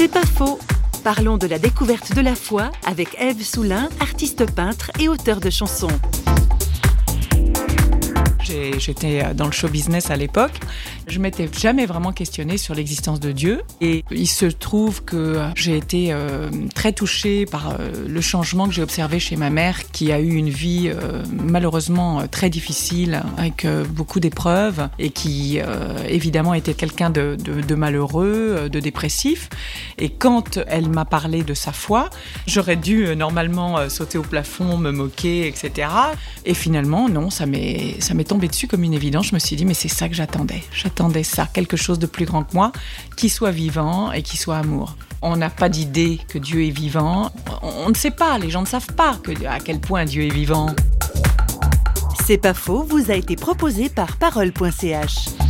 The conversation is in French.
C'est pas faux. Parlons de la découverte de la foi avec Ève Soulin, artiste peintre et auteur de chansons. J'étais dans le show business à l'époque. Je m'étais jamais vraiment questionnée sur l'existence de Dieu. Et il se trouve que j'ai été euh, très touchée par euh, le changement que j'ai observé chez ma mère, qui a eu une vie euh, malheureusement très difficile, avec beaucoup d'épreuves, et qui évidemment était quelqu'un de, de, malheureux, de dépressif. Et quand elle m'a parlé de sa foi, j'aurais dû normalement sauter au plafond, me moquer, etc. Et finalement, non, ça m'est tombé dessus comme une évidence. Je me suis dit, mais c'est ça que j'attendais. J'attendais ça, quelque chose de plus grand que moi, qui soit vivant et qui soit amour. On n'a pas d'idée que Dieu est vivant. On ne sait pas, les gens ne savent pas que, à quel point Dieu est vivant. C'est pas faux, vous a été proposé par parole.ch.